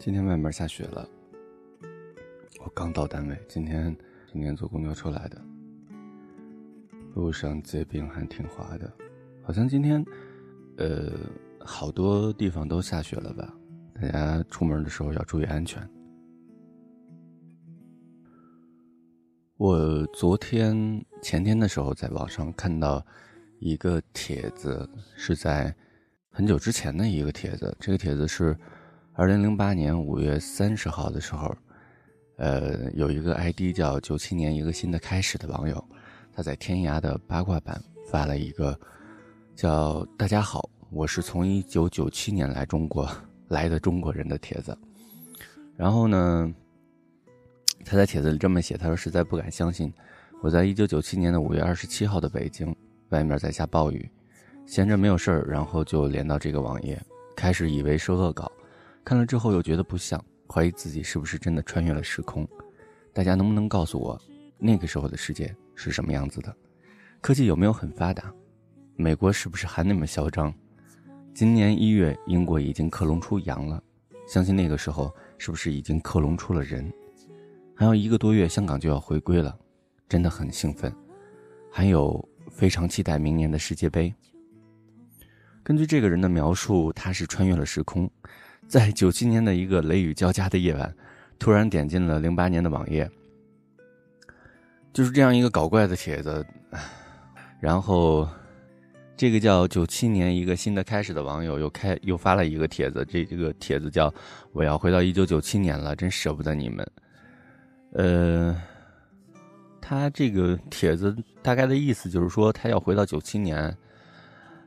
今天外面下雪了，我刚到单位。今天今天坐公交车来的，路上结冰还挺滑的，好像今天，呃，好多地方都下雪了吧？大家出门的时候要注意安全。我昨天前天的时候在网上看到一个帖子，是在很久之前的一个帖子，这个帖子是。二零零八年五月三十号的时候，呃，有一个 ID 叫“九七年一个新的开始”的网友，他在天涯的八卦版发了一个叫“大家好，我是从一九九七年来中国来的中国人”的帖子。然后呢，他在帖子里这么写：“他说实在不敢相信，我在一九九七年的五月二十七号的北京，外面在下暴雨，闲着没有事儿，然后就连到这个网页，开始以为是恶搞。”看了之后又觉得不像，怀疑自己是不是真的穿越了时空。大家能不能告诉我，那个时候的世界是什么样子的？科技有没有很发达？美国是不是还那么嚣张？今年一月，英国已经克隆出羊了，相信那个时候是不是已经克隆出了人？还有一个多月，香港就要回归了，真的很兴奋。还有非常期待明年的世界杯。根据这个人的描述，他是穿越了时空。在九七年的一个雷雨交加的夜晚，突然点进了零八年的网页，就是这样一个搞怪的帖子。然后，这个叫九七年一个新的开始的网友又开又发了一个帖子，这这个帖子叫“我要回到一九九七年了，真舍不得你们。”呃，他这个帖子大概的意思就是说，他要回到九七年，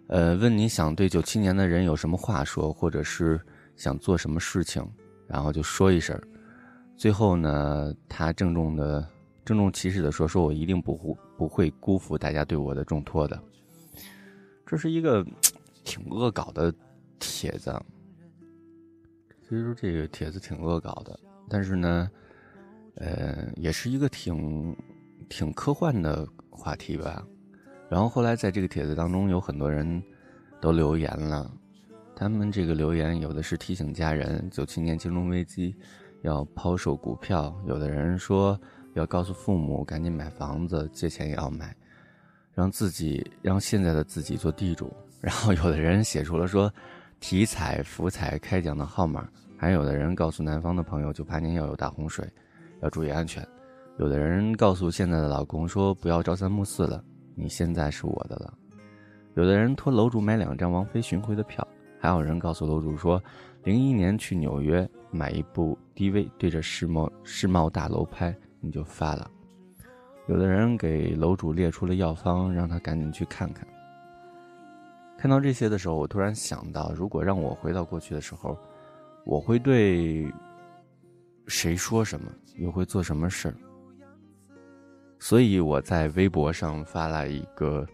呃，问你想对九七年的人有什么话说，或者是。想做什么事情，然后就说一声。最后呢，他郑重的、郑重其事的说：“说我一定不不不会辜负大家对我的重托的。”这是一个挺恶搞的帖子。其实这个帖子挺恶搞的，但是呢，呃，也是一个挺挺科幻的话题吧。然后后来在这个帖子当中，有很多人都留言了。他们这个留言有的是提醒家人，九七年金融危机要抛售股票；有的人说要告诉父母赶紧买房子，借钱也要买，让自己让现在的自己做地主。然后有的人写出了说体彩福彩开奖的号码，还有的人告诉南方的朋友，就怕您要有大洪水，要注意安全。有的人告诉现在的老公说不要朝三暮四了，你现在是我的了。有的人托楼主买两张王菲巡回的票。还有人告诉楼主说，零一年去纽约买一部 DV，对着世贸世贸大楼拍，你就发了。有的人给楼主列出了药方，让他赶紧去看看。看到这些的时候，我突然想到，如果让我回到过去的时候，我会对谁说什么，又会做什么事儿？所以我在微博上发了一个。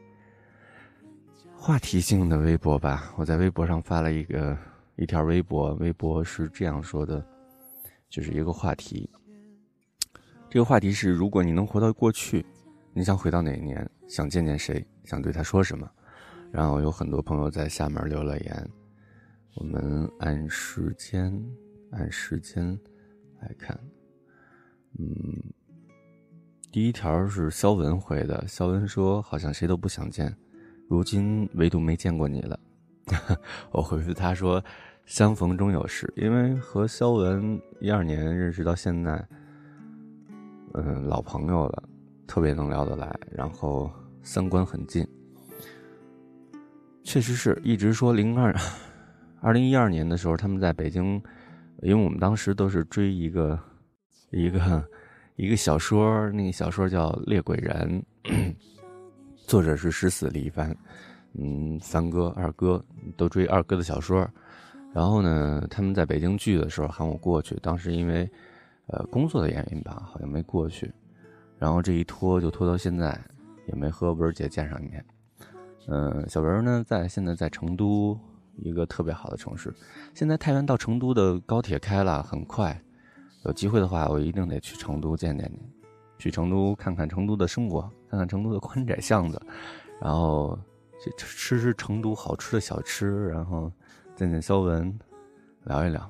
话题性的微博吧，我在微博上发了一个一条微博，微博是这样说的，就是一个话题。这个话题是：如果你能回到过去，你想回到哪一年？想见见谁？想对他说什么？然后有很多朋友在下面留了言，我们按时间按时间来看。嗯，第一条是肖文回的，肖文说：“好像谁都不想见。”如今唯独没见过你了，我回复他说：“相逢终有时。”因为和肖文一二年认识到现在，嗯，老朋友了，特别能聊得来，然后三观很近。确实是一直说零二，二零一二年的时候，他们在北京，因为我们当时都是追一个一个一个小说，那个小说叫《猎鬼人》。作者是十死李一帆，嗯，三哥、二哥都追二哥的小说，然后呢，他们在北京聚的时候喊我过去，当时因为，呃，工作的原因吧，好像没过去，然后这一拖就拖到现在，也没和文儿姐见上一面。嗯，小文呢，在现在在成都一个特别好的城市，现在太原到成都的高铁开了，很快，有机会的话，我一定得去成都见见你。去成都看看成都的生活，看看成都的宽窄巷子，然后去吃吃成都好吃的小吃，然后见见肖文，聊一聊。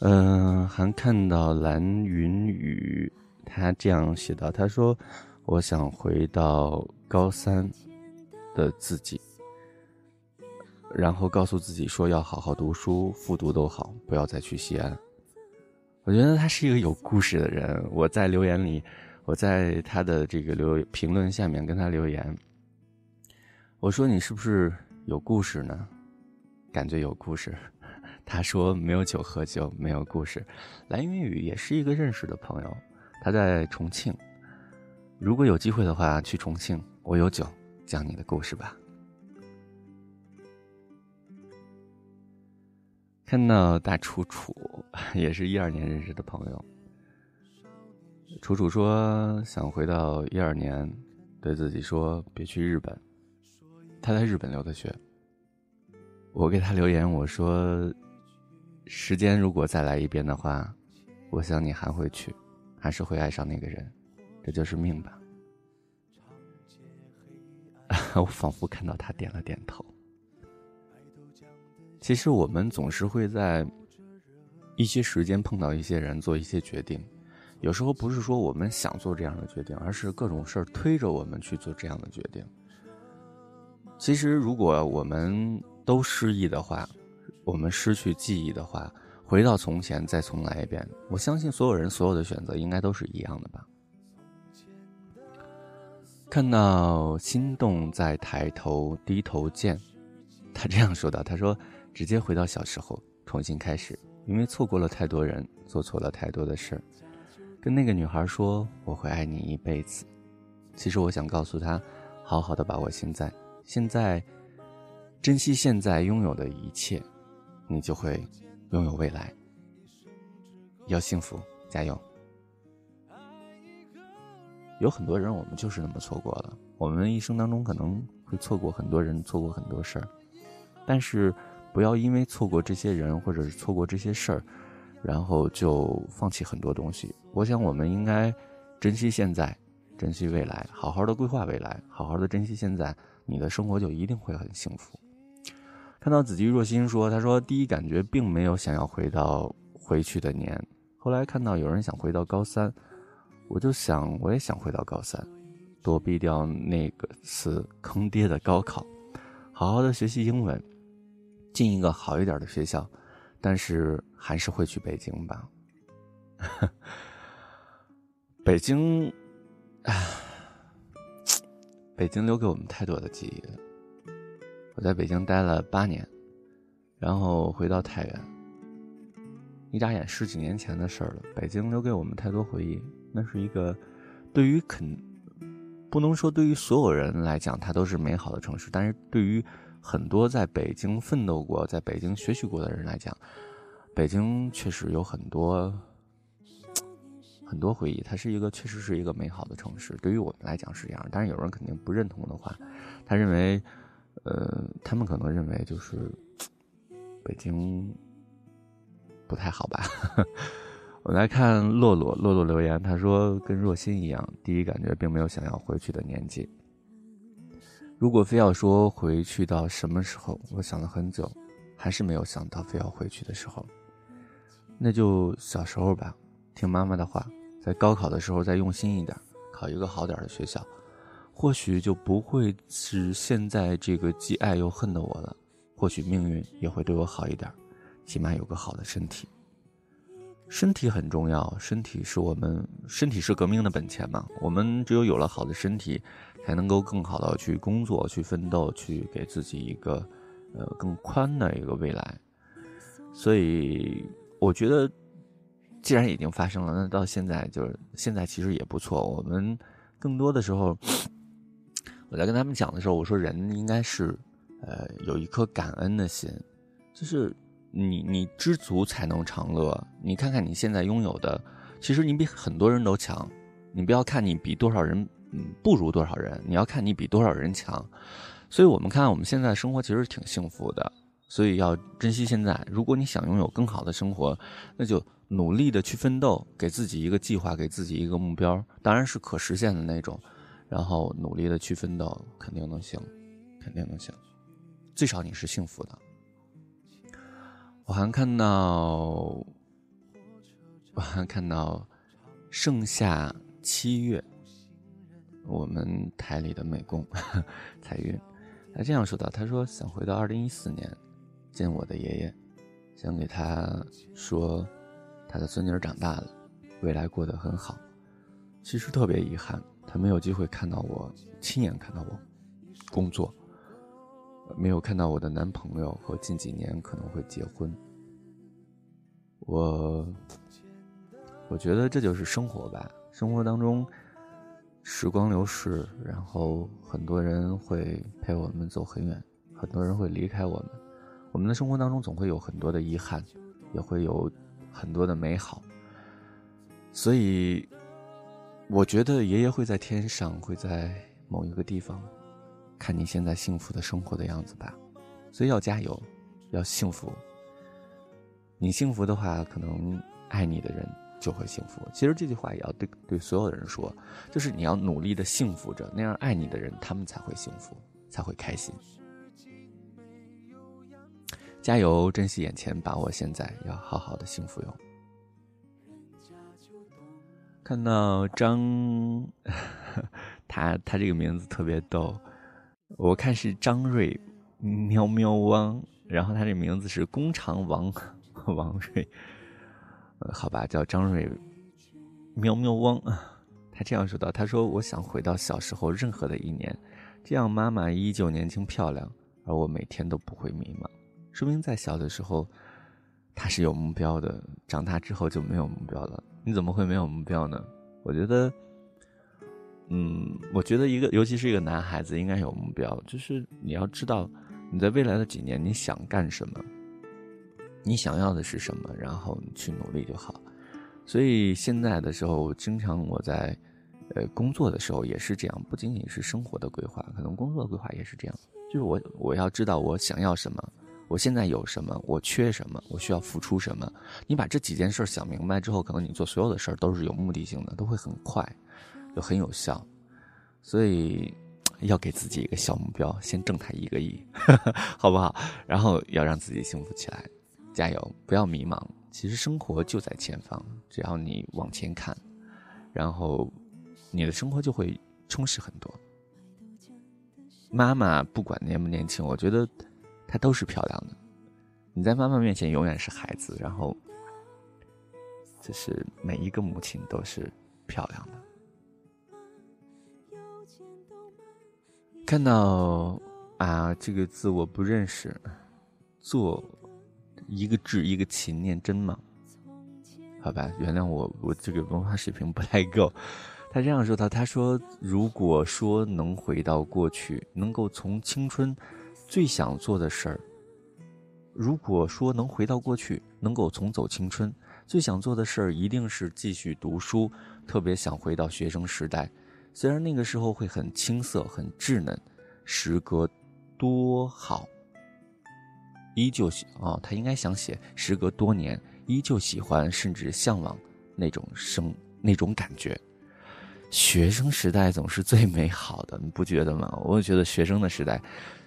嗯，还看到蓝云雨，他这样写道：“他说，我想回到高三的自己，然后告诉自己说要好好读书，复读都好，不要再去西安。”我觉得他是一个有故事的人。我在留言里，我在他的这个留评论下面跟他留言，我说：“你是不是有故事呢？”感觉有故事。他说没有酒喝酒，没有故事。蓝云雨也是一个认识的朋友，他在重庆。如果有机会的话，去重庆，我有酒，讲你的故事吧。看到大楚楚，也是一二年认识的朋友。楚楚说想回到一二年，对自己说别去日本。他在日本留的学。我给他留言，我说。时间如果再来一遍的话，我想你还会去，还是会爱上那个人，这就是命吧。我仿佛看到他点了点头。其实我们总是会在一些时间碰到一些人，做一些决定。有时候不是说我们想做这样的决定，而是各种事儿推着我们去做这样的决定。其实如果我们都失忆的话，我们失去记忆的话，回到从前再重来一遍，我相信所有人所有的选择应该都是一样的吧。看到心动在抬头低头见，他这样说的：“他说直接回到小时候，重新开始，因为错过了太多人，做错了太多的事儿跟那个女孩说我会爱你一辈子。其实我想告诉她，好好的把握现在，现在珍惜现在拥有的一切。”你就会拥有未来，要幸福，加油！有很多人，我们就是那么错过了。我们一生当中可能会错过很多人，错过很多事儿，但是不要因为错过这些人或者是错过这些事儿，然后就放弃很多东西。我想，我们应该珍惜现在，珍惜未来，好好的规划未来，好好的珍惜现在，你的生活就一定会很幸福。看到子姬若心说：“他说第一感觉并没有想要回到回去的年，后来看到有人想回到高三，我就想我也想回到高三，躲避掉那个次坑爹的高考，好好的学习英文，进一个好一点的学校，但是还是会去北京吧。北京，唉，北京留给我们太多的记忆了。”我在北京待了八年，然后回到太原。一眨眼十几年前的事儿了。北京留给我们太多回忆，那是一个对于肯不能说对于所有人来讲，它都是美好的城市，但是对于很多在北京奋斗过、在北京学习过的人来讲，北京确实有很多很多回忆。它是一个确实是一个美好的城市，对于我们来讲是这样。但是有人肯定不认同的话，他认为。呃，他们可能认为就是北京不太好吧。我来看洛洛，洛洛留言，他说跟若心一样，第一感觉并没有想要回去的年纪。如果非要说回去到什么时候，我想了很久，还是没有想到非要回去的时候。那就小时候吧，听妈妈的话，在高考的时候再用心一点，考一个好点的学校。或许就不会是现在这个既爱又恨的我了，或许命运也会对我好一点，起码有个好的身体。身体很重要，身体是我们身体是革命的本钱嘛。我们只有有了好的身体，才能够更好的去工作、去奋斗、去给自己一个呃更宽的一个未来。所以我觉得，既然已经发生了，那到现在就是现在其实也不错。我们更多的时候。我在跟他们讲的时候，我说人应该是，呃，有一颗感恩的心，就是你你知足才能常乐。你看看你现在拥有的，其实你比很多人都强。你不要看你比多少人，嗯，不如多少人，你要看你比多少人强。所以我们看我们现在生活其实挺幸福的，所以要珍惜现在。如果你想拥有更好的生活，那就努力的去奋斗，给自己一个计划，给自己一个目标，当然是可实现的那种。然后努力的去奋斗，肯定能行，肯定能行，最少你是幸福的。我还看到我还看到盛夏七月，我们台里的美工 彩云，他这样说道：“他说想回到二零一四年，见我的爷爷，想给他说，他的孙女长大了，未来过得很好。其实特别遗憾，他没有机会看到我，亲眼看到我工作，没有看到我的男朋友和近几年可能会结婚。我。”我觉得这就是生活吧。生活当中，时光流逝，然后很多人会陪我们走很远，很多人会离开我们。我们的生活当中总会有很多的遗憾，也会有很多的美好。所以，我觉得爷爷会在天上，会在某一个地方，看你现在幸福的生活的样子吧。所以要加油，要幸福。你幸福的话，可能爱你的人。就会幸福。其实这句话也要对对所有的人说，就是你要努力的幸福着，那样爱你的人，他们才会幸福，才会开心。加油，珍惜眼前，把握现在，要好好的幸福哟。看到张，他他这个名字特别逗，我看是张瑞喵喵汪，然后他这名字是工厂王王瑞。呃，好吧，叫张瑞，喵喵汪，他这样说道：“他说我想回到小时候任何的一年，这样妈妈依旧年轻漂亮，而我每天都不会迷茫。说明在小的时候，他是有目标的，长大之后就没有目标了。你怎么会没有目标呢？我觉得，嗯，我觉得一个，尤其是一个男孩子，应该有目标，就是你要知道你在未来的几年你想干什么。”你想要的是什么，然后去努力就好。所以现在的时候，经常我在，呃，工作的时候也是这样，不仅仅是生活的规划，可能工作的规划也是这样。就是我我要知道我想要什么，我现在有什么，我缺什么，我需要付出什么。你把这几件事想明白之后，可能你做所有的事儿都是有目的性的，都会很快，就很有效。所以要给自己一个小目标，先挣他一个亿，好不好？然后要让自己幸福起来。加油，不要迷茫。其实生活就在前方，只要你往前看，然后你的生活就会充实很多。妈妈不管年不年轻，我觉得她都是漂亮的。你在妈妈面前永远是孩子，然后就是每一个母亲都是漂亮的。看到啊，这个字我不认识，做。一个智一个勤，念真吗？好吧，原谅我，我这个文化水平不太够。他这样说的：“他说，如果说能回到过去，能够从青春最想做的事儿，如果说能回到过去，能够重走青春，最想做的事儿一定是继续读书，特别想回到学生时代。虽然那个时候会很青涩、很稚嫩，时隔多好。”依旧喜哦，他应该想写，时隔多年依旧喜欢，甚至向往那种生那种感觉。学生时代总是最美好的，你不觉得吗？我也觉得学生的时代，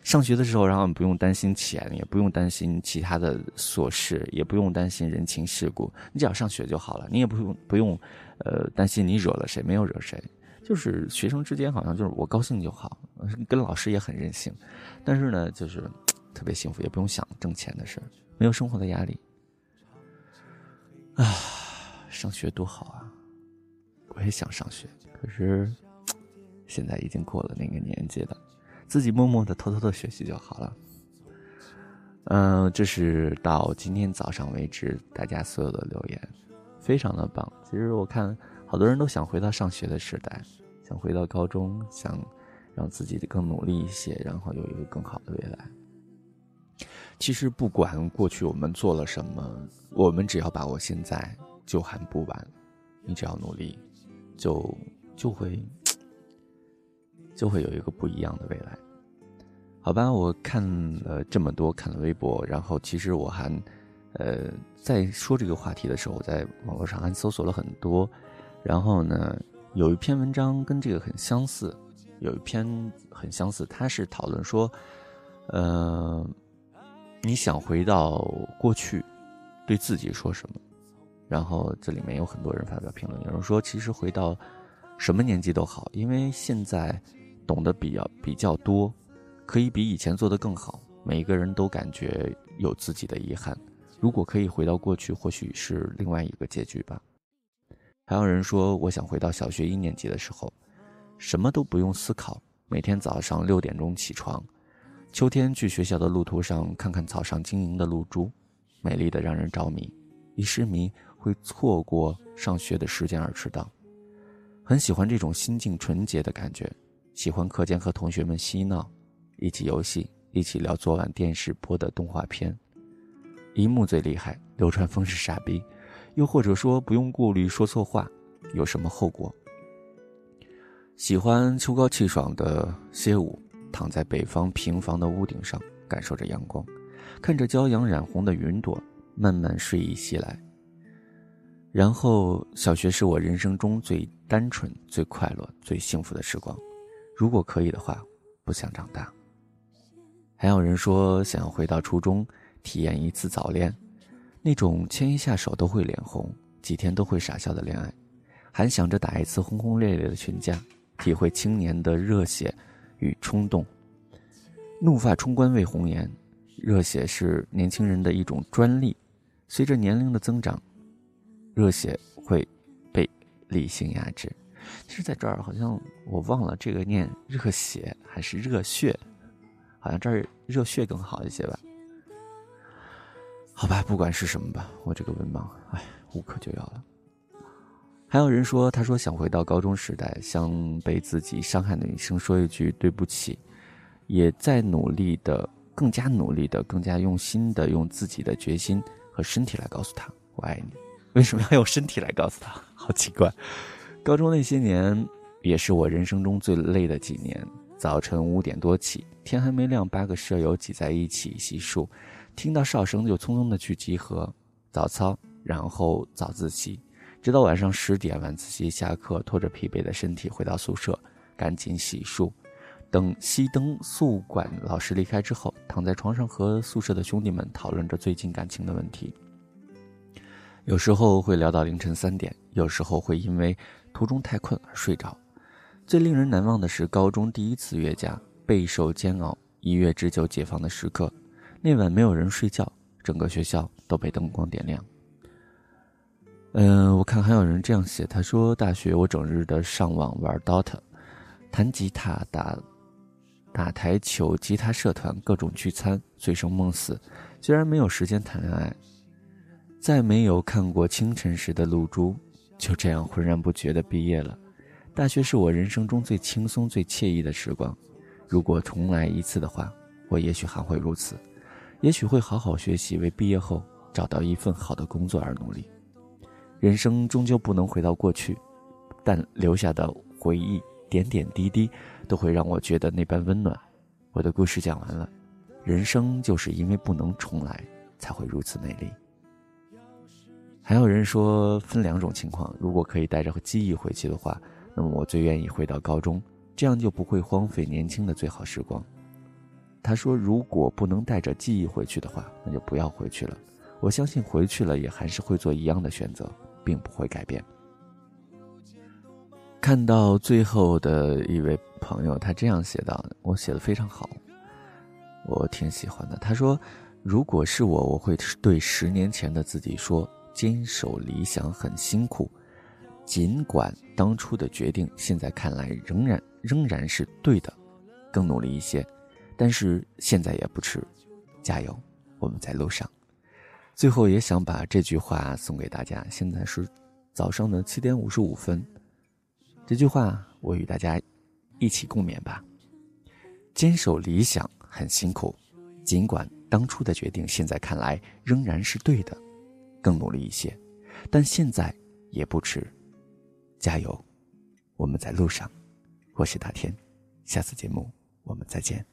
上学的时候，然后你不用担心钱，也不用担心其他的琐事，也不用担心人情世故，你只要上学就好了。你也不用不用，呃，担心你惹了谁，没有惹谁。就是学生之间好像就是我高兴就好，跟老师也很任性，但是呢，就是。特别幸福，也不用想挣钱的事，没有生活的压力。啊，上学多好啊！我也想上学，可是 现在已经过了那个年纪了，自己默默的、偷偷的学习就好了。嗯，这是到今天早上为止大家所有的留言，非常的棒。其实我看好多人都想回到上学的时代，想回到高中，想让自己更努力一些，然后有一个更好的未来。其实不管过去我们做了什么，我们只要把握现在，就还不晚。你只要努力，就就会就会有一个不一样的未来。好吧，我看了这么多，看了微博，然后其实我还呃在说这个话题的时候，在网络上还搜索了很多，然后呢，有一篇文章跟这个很相似，有一篇很相似，它是讨论说，呃。你想回到过去，对自己说什么？然后这里面有很多人发表评论，有人说其实回到什么年纪都好，因为现在懂得比较比较多，可以比以前做得更好。每一个人都感觉有自己的遗憾，如果可以回到过去，或许是另外一个结局吧。还有人说，我想回到小学一年级的时候，什么都不用思考，每天早上六点钟起床，秋天去学校的路途上看看草上晶莹的露珠，美丽的让人着迷，一失迷会错过上学的时间而迟到。很喜欢这种心境纯洁的感觉，喜欢课间和同学们嬉闹，一起游戏。一起聊昨晚电视播的动画片，一幕最厉害，流川枫是傻逼，又或者说不用顾虑说错话，有什么后果？喜欢秋高气爽的歇午，躺在北方平房的屋顶上，感受着阳光，看着骄阳染红的云朵，慢慢睡意袭来。然后，小学是我人生中最单纯、最快乐、最幸福的时光，如果可以的话，不想长大。还有人说想要回到初中，体验一次早恋，那种牵一下手都会脸红，几天都会傻笑的恋爱，还想着打一次轰轰烈烈的群架，体会青年的热血与冲动。怒发冲冠为红颜，热血是年轻人的一种专利，随着年龄的增长，热血会被理性压制。其实，在这儿好像我忘了这个念热血还是热血。好像这儿热血更好一些吧？好吧，不管是什么吧，我这个文盲，哎，无可救药了。还有人说，他说想回到高中时代，向被自己伤害的女生说一句对不起，也在努力的、更加努力的、更加用心的，用自己的决心和身体来告诉她我爱你。为什么要用身体来告诉她？好奇怪。高中那些年，也是我人生中最累的几年。早晨五点多起，天还没亮，八个舍友挤在一起洗漱，听到哨声就匆匆的去集合，早操，然后早自习，直到晚上十点晚自习下课，拖着疲惫的身体回到宿舍，赶紧洗漱，等熄灯，宿管老师离开之后，躺在床上和宿舍的兄弟们讨论着最近感情的问题。有时候会聊到凌晨三点，有时候会因为途中太困而睡着。最令人难忘的是高中第一次月假，备受煎熬。一月之久解放的时刻，那晚没有人睡觉，整个学校都被灯光点亮。嗯，我看还有人这样写，他说：“大学我整日的上网玩 DOTA，弹吉他、打打台球、吉他社团各种聚餐，醉生梦死，居然没有时间谈恋爱。再没有看过清晨时的露珠，就这样浑然不觉的毕业了。”大学是我人生中最轻松、最惬意的时光。如果重来一次的话，我也许还会如此，也许会好好学习，为毕业后找到一份好的工作而努力。人生终究不能回到过去，但留下的回忆点点滴滴都会让我觉得那般温暖。我的故事讲完了，人生就是因为不能重来，才会如此美丽。还有人说分两种情况，如果可以带着记忆回去的话。那么我最愿意回到高中，这样就不会荒废年轻的最好时光。他说：“如果不能带着记忆回去的话，那就不要回去了。我相信回去了也还是会做一样的选择，并不会改变。”看到最后的一位朋友，他这样写道：“我写的非常好，我挺喜欢的。”他说：“如果是我，我会对十年前的自己说，坚守理想很辛苦。”尽管当初的决定现在看来仍然仍然是对的，更努力一些，但是现在也不迟，加油，我们在路上。最后也想把这句话送给大家。现在是早上的七点五十五分，这句话我与大家一起共勉吧。坚守理想很辛苦，尽管当初的决定现在看来仍然是对的，更努力一些，但现在也不迟。加油，我们在路上。我是大天，下次节目我们再见。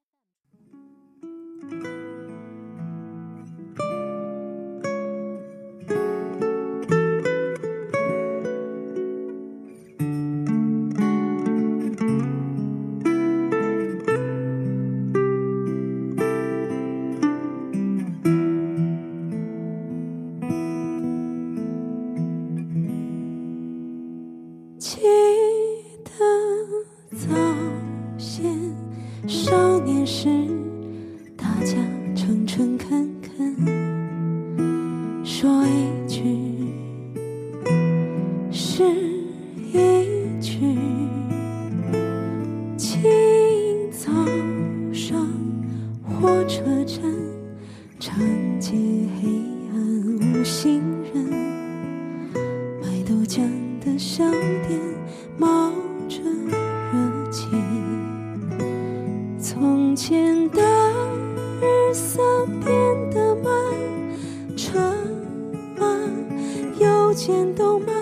天动漫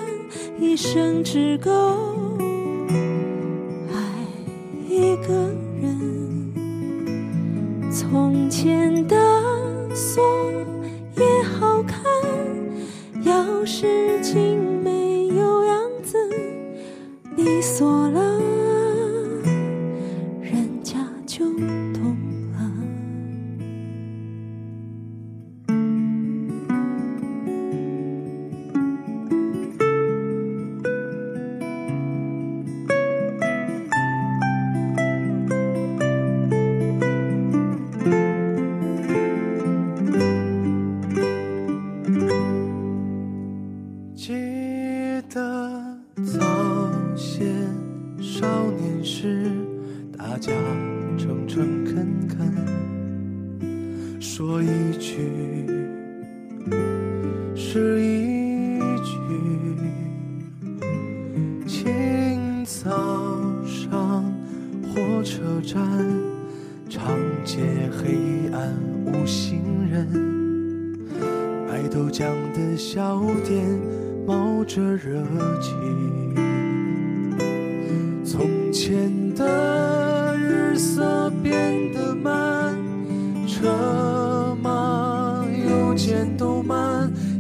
一生只够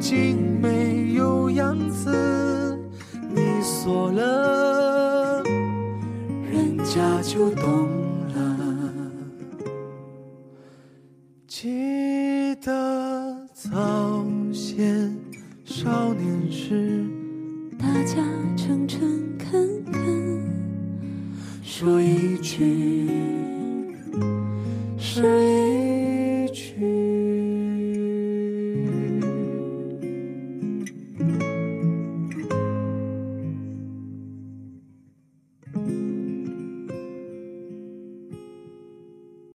竟没有样子你锁了人家就懂。